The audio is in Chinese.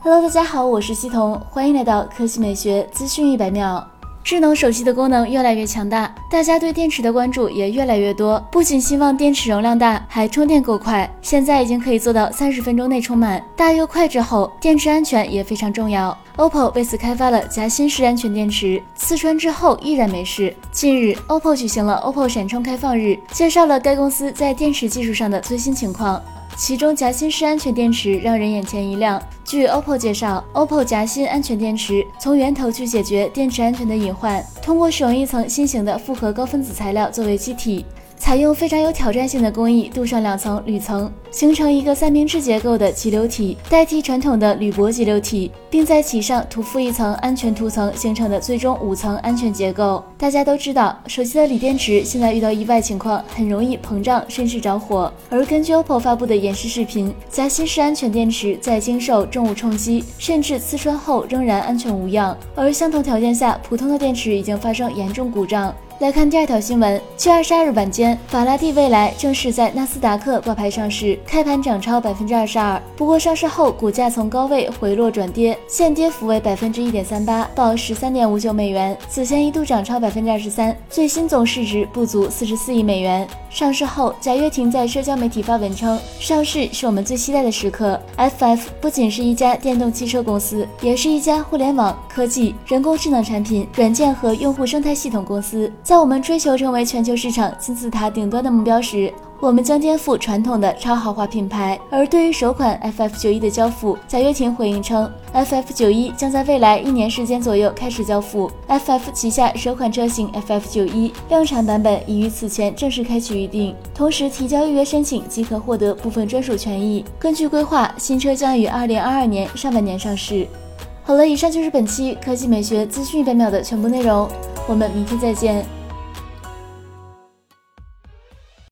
Hello，大家好，我是西彤，欢迎来到科技美学资讯一百秒。智能手机的功能越来越强大，大家对电池的关注也越来越多。不仅希望电池容量大，还充电够快。现在已经可以做到三十分钟内充满，大又快。之后，电池安全也非常重要。OPPO 为此开发了夹心式安全电池，刺穿之后依然没事。近日，OPPO 举行了 OPPO 闪充开放日，介绍了该公司在电池技术上的最新情况。其中夹心式安全电池让人眼前一亮。据 OPPO 介绍，OPPO 夹心安全电池从源头去解决电池安全的隐患，通过使用一层新型的复合高分子材料作为机体，采用非常有挑战性的工艺，镀上两层铝层。形成一个三明治结构的集流体，代替传统的铝箔集流体，并在其上涂覆一层安全涂层，形成的最终五层安全结构。大家都知道，手机的锂电池现在遇到意外情况很容易膨胀，甚至着火。而根据 OPPO 发布的演示视频，夹心式安全电池在经受重物冲击，甚至刺穿后仍然安全无恙。而相同条件下，普通的电池已经发生严重故障。来看第二条新闻：七月二十二日晚间，法拉第未来正式在纳斯达克挂牌上市。开盘涨超百分之二十二，不过上市后股价从高位回落转跌，现跌幅为百分之一点三八，报十三点五九美元。此前一度涨超百分之二十三，最新总市值不足四十四亿美元。上市后，贾跃亭在社交媒体发文称：“上市是我们最期待的时刻。FF 不仅是一家电动汽车公司，也是一家互联网科技、人工智能产品、软件和用户生态系统公司。在我们追求成为全球市场金字塔顶端的目标时。”我们将颠覆传统的超豪华品牌。而对于首款 FF 九一的交付，贾跃亭回应称，FF 九一将在未来一年时间左右开始交付。FF 旗下首款车型 FF 九一量产版本已于此前正式开启预定，同时提交预约申请即可获得部分专属权益。根据规划，新车将于二零二二年上半年上市。好了，以上就是本期科技美学资讯一百秒的全部内容，我们明天再见。